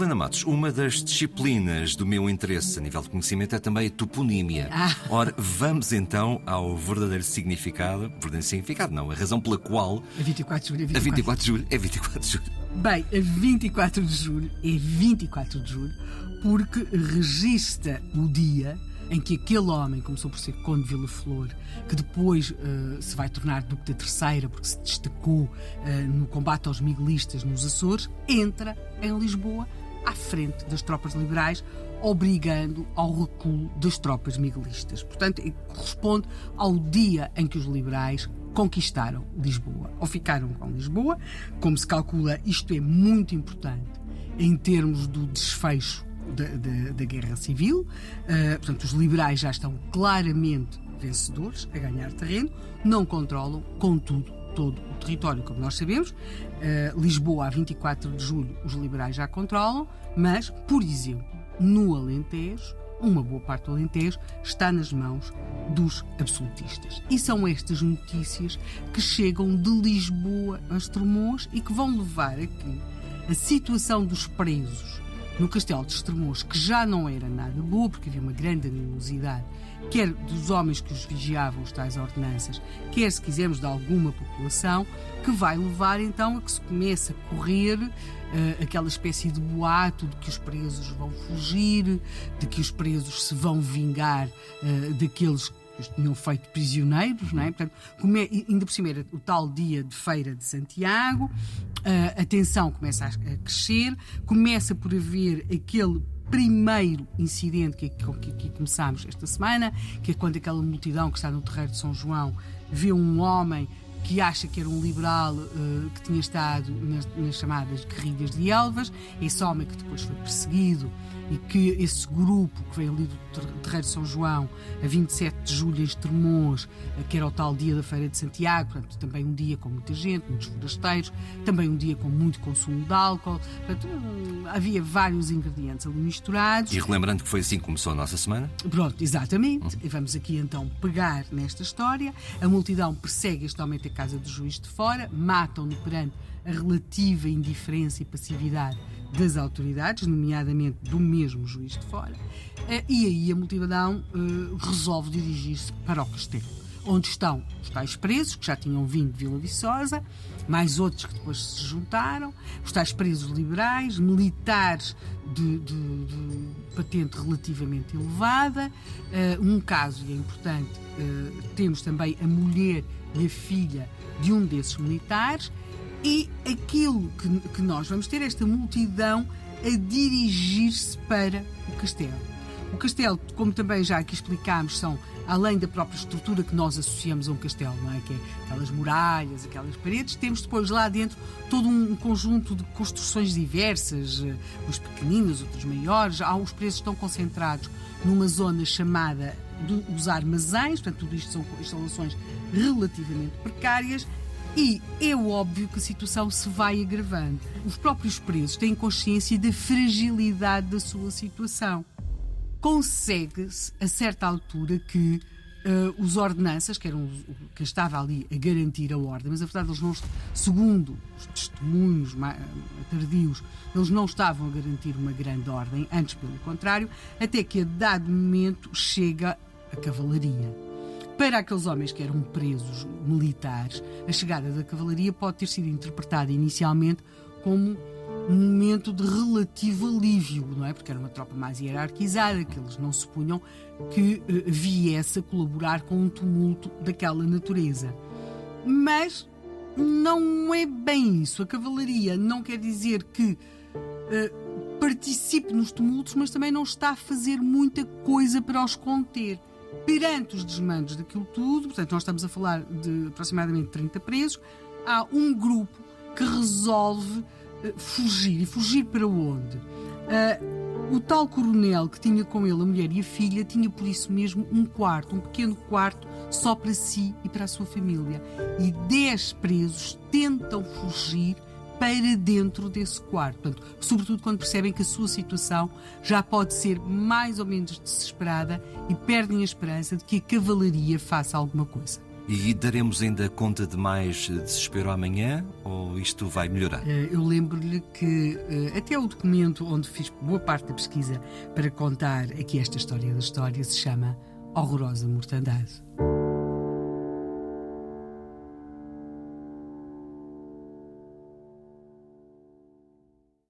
Helena Matos, uma das disciplinas do meu interesse a nível de conhecimento é também a toponímia. Ah. Ora, vamos então ao verdadeiro significado, verdadeiro significado não, a razão pela qual A 24 de julho é a 24. 24 de julho é 24 de julho. Bem, a 24 de julho é 24 de julho porque registra o dia em que aquele homem começou por ser Conde de Vila Flor, que depois eh, se vai tornar Duque da Terceira, porque se destacou eh, no combate aos miguelistas nos Açores, entra em Lisboa à frente das tropas liberais, obrigando ao recuo das tropas miguelistas. Portanto, corresponde ao dia em que os liberais conquistaram Lisboa, ou ficaram com Lisboa. Como se calcula, isto é muito importante em termos do desfecho da, da- da Guerra Civil. Uh, portanto, os liberais já estão claramente vencedores, a ganhar terreno, não controlam, contudo, todo o território, como nós sabemos. Uh, Lisboa, a 24 de julho, os liberais já controlam, mas, por exemplo, no Alentejo, uma boa parte do Alentejo está nas mãos dos absolutistas. E são estas notícias que chegam de Lisboa a Estremoz e que vão levar a que a situação dos presos no Castelo de Estremoz, que já não era nada boa, porque havia uma grande animosidade, quer dos homens que os vigiavam, os tais ordenanças, quer, se quisermos, de alguma população, que vai levar então a que se comece a correr eh, aquela espécie de boato de que os presos vão fugir, de que os presos se vão vingar eh, daqueles que tinham feito prisioneiros, não é? Portanto, come, ainda por cima era o tal dia de Feira de Santiago, a tensão começa a, crescer, começa por haver aquele primeiro incidente que, que, que começámos esta semana, que é quando aquela multidão que está no terreiro de São João vê um homem que acha que era um liberal uh, que tinha estado nas, nas, chamadas guerrilhas de Elvas, esse homem que depois foi perseguido e que esse grupo que veio ali do Terreiro de São João a 27 de julho em Estremoz, que era o tal dia da Feira de Santiago, portanto, também um dia com muita gente, muitos forasteiros, também um dia com muito consumo de álcool, portanto, um, havia vários ingredientes ali misturados. E relembrando que foi assim que começou a nossa semana? Pronto, exatamente. Uhum. E vamos aqui então pegar nesta história. A multidão persegue este homem até a casa do juiz de fora, matam-no perante a relativa indiferença e passividade das autoridades, nomeadamente do mesmo juiz de fora, e aí a multidão resolve dirigir-se para o castelo, onde estão os tais presos, que já tinham vindo de Vila Viçosa, mais outros que depois se juntaram, os tais presos liberais, militares de, de, de patente relativamente elevada. um caso, e é importante, temos também a mulher e a filha de um desses militares, e aquilo que, que nós vamos ter, esta multidão a dirigir-se para o castelo. O castelo, como também já aqui explicámos, são além da própria estrutura que nós associamos a um castelo, não é? Que é aquelas muralhas, aquelas paredes, temos depois lá dentro todo um conjunto de construções diversas, uns pequeninos, outros maiores. Há os presos estão concentrados numa zona chamada dos armazéns, portanto, tudo isto são instalações relativamente precárias e é óbvio que a situação se vai agravando. Os próprios presos têm consciência da fragilidade da sua situação. Consegue-se, a certa altura, que uh, os ordenanças, que eram que estava ali a garantir a ordem, mas a verdade eles não, segundo os testemunhos tardios, eles não estavam a garantir uma grande ordem, antes pelo contrário, até que a dado momento chega a cavalaria. Para aqueles homens que eram presos militares, a chegada da cavalaria pode ter sido interpretada inicialmente como um momento de relativo alívio, não é? Porque era uma tropa mais hierarquizada, que eles não supunham que uh, viesse a colaborar com um tumulto daquela natureza. Mas não é bem isso. A cavalaria não quer dizer que uh, participe nos tumultos, mas também não está a fazer muita coisa para os conter perante os desmandos daquilo tudo, portanto, nós estamos a falar de aproximadamente 30 presos, há um grupo que resolve fugir. E fugir para onde? Uh, o tal coronel que tinha com ele a mulher e a filha tinha por isso mesmo um quarto, um pequeno quarto só para si e para a sua família. E 10 presos tentam fugir para dentro desse quarto. Portanto, sobretudo quando percebem que a sua situação já pode ser mais ou menos desesperada e perdem a esperança de que a cavalaria faça alguma coisa. E daremos ainda conta de mais desespero amanhã ou isto vai melhorar? Eh, eu lembro-lhe que eh, até o documento onde fiz boa parte da pesquisa para contar aqui esta história da história se chama Horrorosa Mortandade.